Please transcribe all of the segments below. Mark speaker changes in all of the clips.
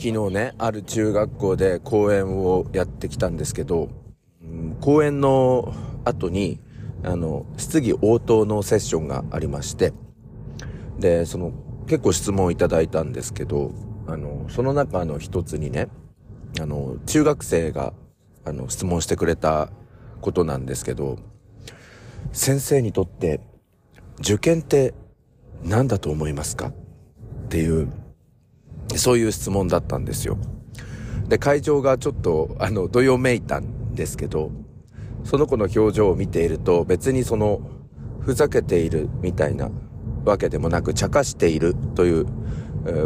Speaker 1: 昨日ね、ある中学校で講演をやってきたんですけど、講演の後に、あの、質疑応答のセッションがありまして、で、その、結構質問をいただいたんですけど、あの、その中の一つにね、あの、中学生が、あの、質問してくれたことなんですけど、先生にとって受験って何だと思いますか？っていうそういう質問だったんですよ。で、会場がちょっと、あの、どよめいたんですけど、その子の表情を見ていると、別にその、ふざけているみたいなわけでもなく、茶化しているという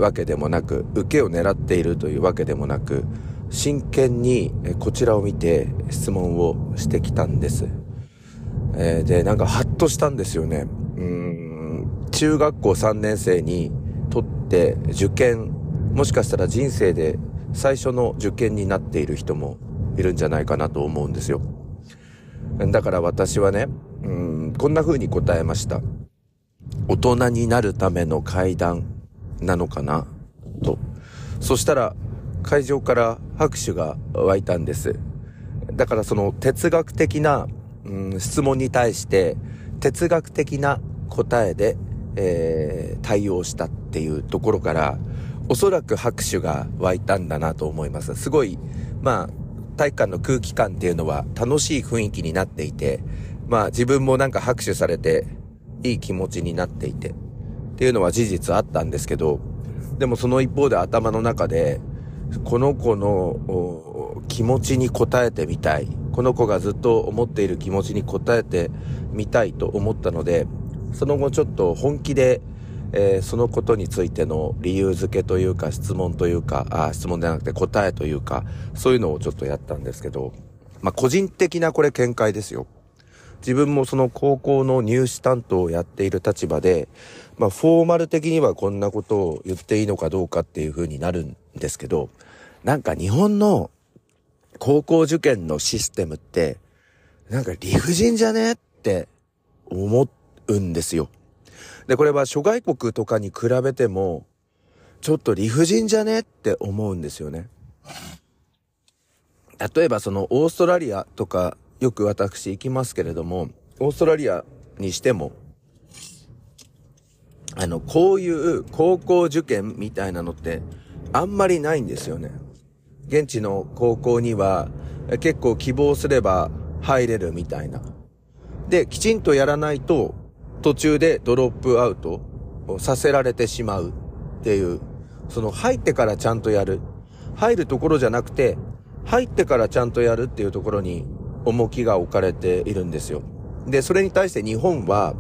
Speaker 1: わけでもなく、受けを狙っているというわけでもなく、真剣にこちらを見て質問をしてきたんです。え、で、なんかハッとしたんですよね。うん、中学校3年生にとって受験もしかしたら人生で最初の受験になっている人もいるんじゃないかなと思うんですよ。だから私はね、うん、こんな風に答えました。大人になるための階段なのかなと。そしたら会場から拍手が湧いたんです。だからその哲学的な、うん、質問に対して哲学的な答えで、えー、対応したっていうところからおそらく拍手が湧いたんだなと思います。すごい、まあ、体育館の空気感っていうのは楽しい雰囲気になっていて、まあ自分もなんか拍手されていい気持ちになっていてっていうのは事実あったんですけど、でもその一方で頭の中で、この子の気持ちに応えてみたい。この子がずっと思っている気持ちに応えてみたいと思ったので、その後ちょっと本気でえー、そのことについての理由付けというか質問というか、あ質問ではなくて答えというか、そういうのをちょっとやったんですけど、まあ、個人的なこれ見解ですよ。自分もその高校の入試担当をやっている立場で、まあ、フォーマル的にはこんなことを言っていいのかどうかっていう風になるんですけど、なんか日本の高校受験のシステムって、なんか理不尽じゃねって思うんですよ。で、これは諸外国とかに比べても、ちょっと理不尽じゃねって思うんですよね。例えばそのオーストラリアとかよく私行きますけれども、オーストラリアにしても、あの、こういう高校受験みたいなのってあんまりないんですよね。現地の高校には結構希望すれば入れるみたいな。で、きちんとやらないと途中でドロップアウトをさせられてしまうっていう、その入ってからちゃんとやる。入るところじゃなくて、入ってからちゃんとやるっていうところに重きが置かれているんですよ。で、それに対して日本は、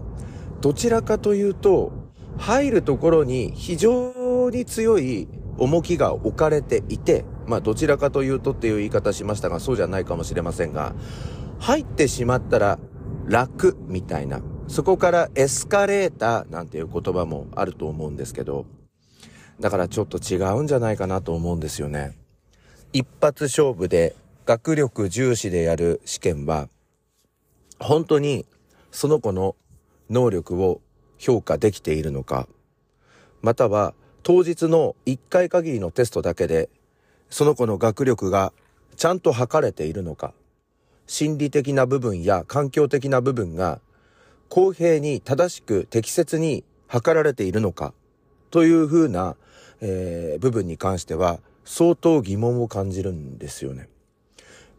Speaker 1: どちらかというと、入るところに非常に強い重きが置かれていて、まあどちらかというとっていう言い方しましたが、そうじゃないかもしれませんが、入ってしまったら楽みたいな。そこからエスカレーターなんていう言葉もあると思うんですけど、だからちょっと違うんじゃないかなと思うんですよね。一発勝負で学力重視でやる試験は、本当にその子の能力を評価できているのか、または当日の一回限りのテストだけで、その子の学力がちゃんと測れているのか、心理的な部分や環境的な部分が公平に正しく適切に測られているのかというふうな、えー、部分に関しては相当疑問を感じるんですよね。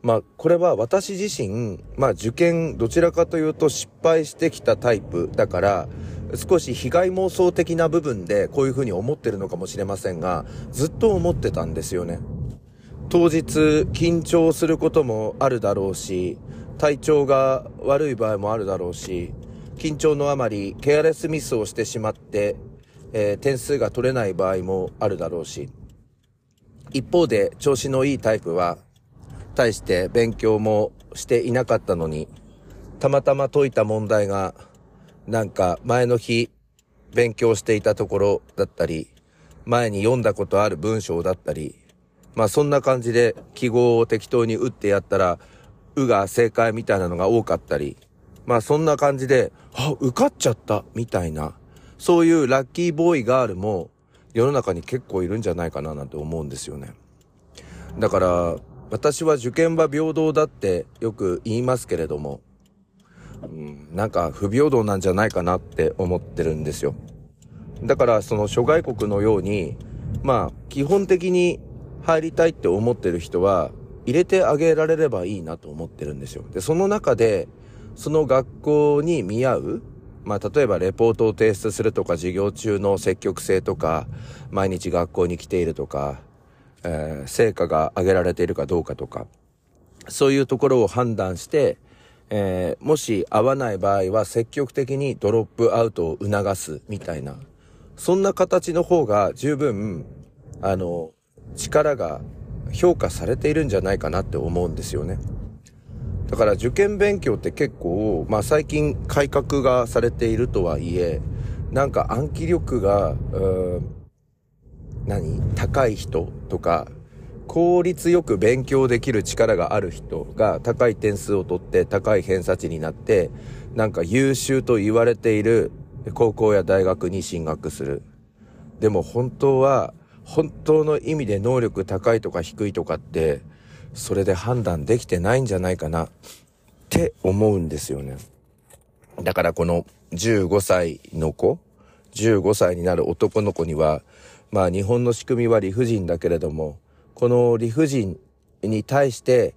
Speaker 1: まあ、これは私自身、まあ受験どちらかというと失敗してきたタイプだから、少し被害妄想的な部分でこういうふうに思ってるのかもしれませんが、ずっと思ってたんですよね。当日緊張することもあるだろうし、体調が悪い場合もあるだろうし、緊張のあまりケアレスミスをしてしまって、えー、点数が取れない場合もあるだろうし、一方で調子のいいタイプは、対して勉強もしていなかったのに、たまたま解いた問題が、なんか前の日勉強していたところだったり、前に読んだことある文章だったり、まあそんな感じで記号を適当に打ってやったら、うが正解みたいなのが多かったり、まあそんな感じで、あ、受かっちゃった、みたいな、そういうラッキーボーイガールも世の中に結構いるんじゃないかななんて思うんですよね。だから、私は受験は平等だってよく言いますけれども、うん、なんか不平等なんじゃないかなって思ってるんですよ。だからその諸外国のように、まあ基本的に入りたいって思ってる人は入れてあげられればいいなと思ってるんですよ。で、その中で、その学校に見合う、まあ、例えばレポートを提出するとか、授業中の積極性とか、毎日学校に来ているとか、えー、成果が上げられているかどうかとか、そういうところを判断して、えー、もし合わない場合は積極的にドロップアウトを促すみたいな、そんな形の方が十分、あの、力が評価されているんじゃないかなって思うんですよね。だから受験勉強って結構、まあ最近改革がされているとはいえ、なんか暗記力が、うん何？高い人とか、効率よく勉強できる力がある人が高い点数を取って高い偏差値になって、なんか優秀と言われている高校や大学に進学する。でも本当は、本当の意味で能力高いとか低いとかって、それで判断できてないんじゃないかなって思うんですよね。だからこの15歳の子、15歳になる男の子には、まあ日本の仕組みは理不尽だけれども、この理不尽に対して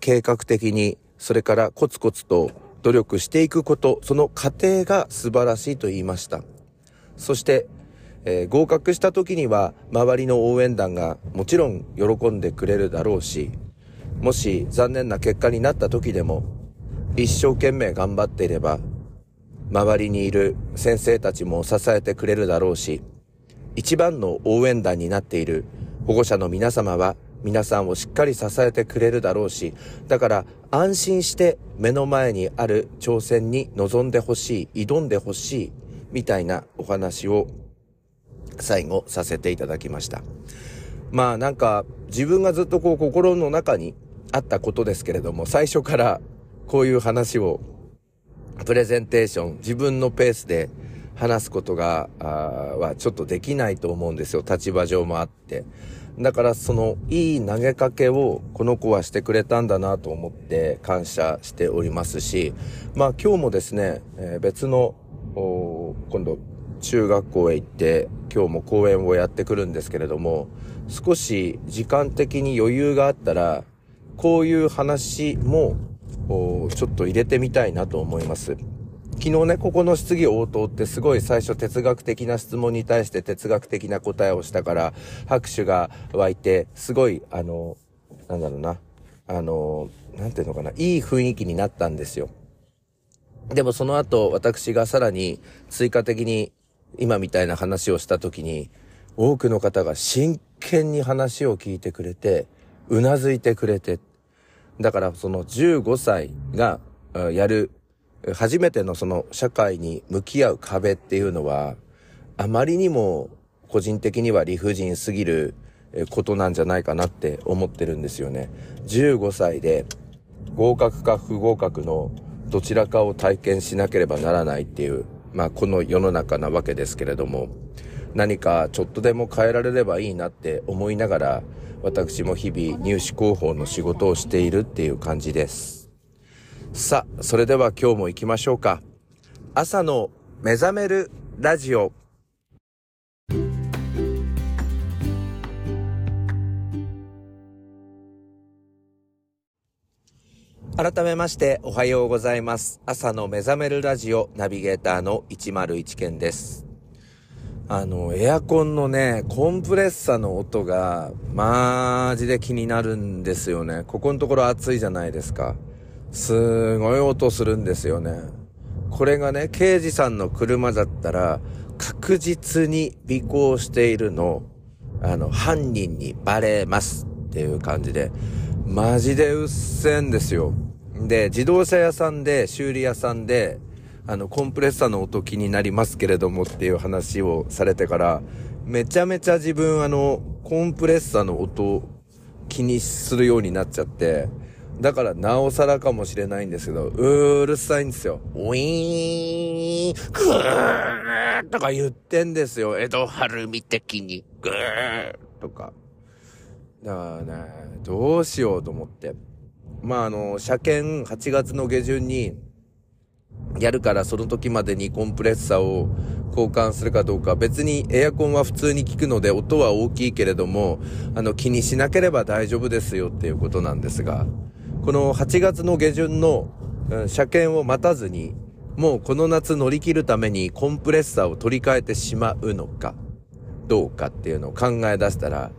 Speaker 1: 計画的に、それからコツコツと努力していくこと、その過程が素晴らしいと言いました。そして、えー、合格した時には周りの応援団がもちろん喜んでくれるだろうし、もし残念な結果になった時でも、一生懸命頑張っていれば、周りにいる先生たちも支えてくれるだろうし、一番の応援団になっている保護者の皆様は皆さんをしっかり支えてくれるだろうし、だから安心して目の前にある挑戦に臨んでほしい、挑んでほしい、みたいなお話を最後させていただきました。まあなんか自分がずっとこう心の中にあったことですけれども、最初からこういう話をプレゼンテーション、自分のペースで話すことが、はちょっとできないと思うんですよ。立場上もあって。だからそのいい投げかけをこの子はしてくれたんだなと思って感謝しておりますし、まあ今日もですね、えー、別の、今度中学校へ行って今日も講演をやってくるんですけれども、少し時間的に余裕があったら、こういう話もちょっと入れてみたいなと思います。昨日ね、ここの質疑応答ってすごい最初哲学的な質問に対して哲学的な答えをしたから、拍手が湧いて、すごい、あの、なんだろうな、あの、なんていうのかな、いい雰囲気になったんですよ。でもその後、私がさらに追加的に今みたいな話をした時に、多くの方が真剣に話を聞いてくれて、うなずいてくれて、だからその15歳がやる初めてのその社会に向き合う壁っていうのは、あまりにも個人的には理不尽すぎることなんじゃないかなって思ってるんですよね。15歳で合格か不合格のどちらかを体験しなければならないっていう、まあこの世の中なわけですけれども、何かちょっとでも変えられればいいなって思いながら、私も日々入試広報の仕事をしているっていう感じです。さあ、それでは今日も行きましょうか。朝の目覚めるラジオ。改めましておはようございます。朝の目覚めるラジオナビゲーターの101健です。あの、エアコンのね、コンプレッサーの音が、マジで気になるんですよね。ここのところ暑いじゃないですか。すごい音するんですよね。これがね、刑事さんの車だったら、確実に尾行しているの、あの、犯人にバレますっていう感じで、マジでうっせんですよ。で、自動車屋さんで、修理屋さんで、あの、コンプレッサーの音気になりますけれどもっていう話をされてから、めちゃめちゃ自分あの、コンプレッサーの音気にするようになっちゃって、だからなおさらかもしれないんですけど、うるさいんですよ。ウィーン、グーとか言ってんですよ。江戸晴美的に。グーとか。だからね、どうしようと思って。まあ、あの、車検8月の下旬にやるからその時までにコンプレッサーを交換するかどうか、別にエアコンは普通に効くので音は大きいけれども、あの気にしなければ大丈夫ですよっていうことなんですが、この8月の下旬の、車検を待たずに、もうこの夏乗り切るためにコンプレッサーを取り替えてしまうのか、どうかっていうのを考え出したら、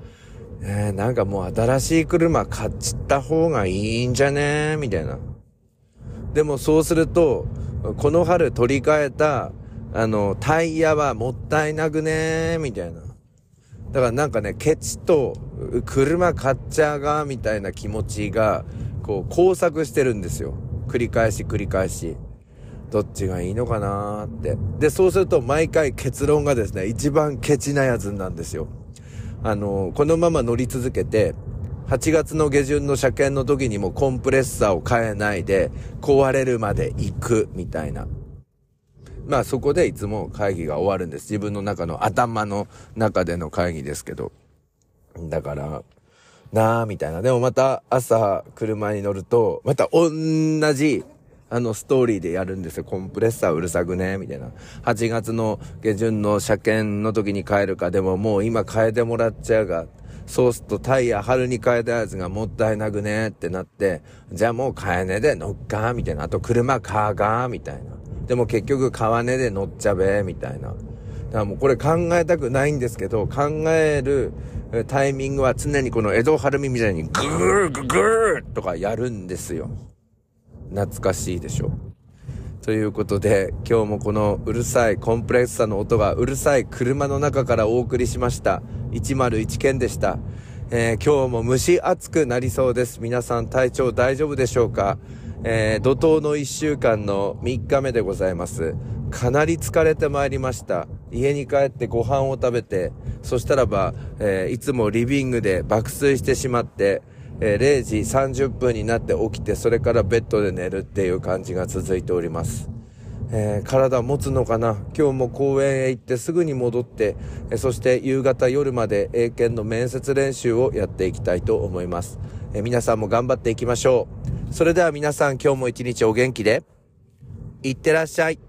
Speaker 1: えー、なんかもう新しい車買っちった方がいいんじゃねみたいな。でもそうすると、この春取り替えたあの、タイヤはもったいなくねみたいな。だからなんかね、ケチと車買っちゃうが、みたいな気持ちが、こう、交錯してるんですよ。繰り返し繰り返し。どっちがいいのかなーって。で、そうすると毎回結論がですね、一番ケチなやつなんですよ。あの、このまま乗り続けて、8月の下旬の車検の時にもコンプレッサーを変えないで、壊れるまで行く、みたいな。まあそこでいつも会議が終わるんです。自分の中の頭の中での会議ですけど。だから、なあみたいな。でもまた朝車に乗ると、また同じ、あのストーリーでやるんですよ。コンプレッサーうるさくねみたいな。8月の下旬の車検の時に帰るか。でももう今変えてもらっちゃうが。そうするとタイヤ春に変えたやつがもったいなくねってなって、じゃあもう変えねで乗っかみたいな。あと車買うがみたいな。でも結局川根で乗っちゃべ、みたいな。だからもうこれ考えたくないんですけど、考えるタイミングは常にこの江戸晴美みたいにグーグーグーとかやるんですよ。懐かしいでしょ。ということで、今日もこのうるさいコンプレッサーの音がうるさい車の中からお送りしました。101件でした。えー、今日も蒸し暑くなりそうです。皆さん体調大丈夫でしょうか？えー、怒涛の1週間の3日目でございます。かなり疲れてまいりました。家に帰ってご飯を食べて、そしたらば、えー、いつもリビングで爆睡してしまって、えー、0時30分になって起きて、それからベッドで寝るっていう感じが続いております。えー、体持つのかな？今日も公園へ行ってすぐに戻って、え、そして夕方夜まで英検の面接練習をやっていきたいと思います。え、皆さんも頑張っていきましょう。それでは皆さん今日も一日お元気で、いってらっしゃい。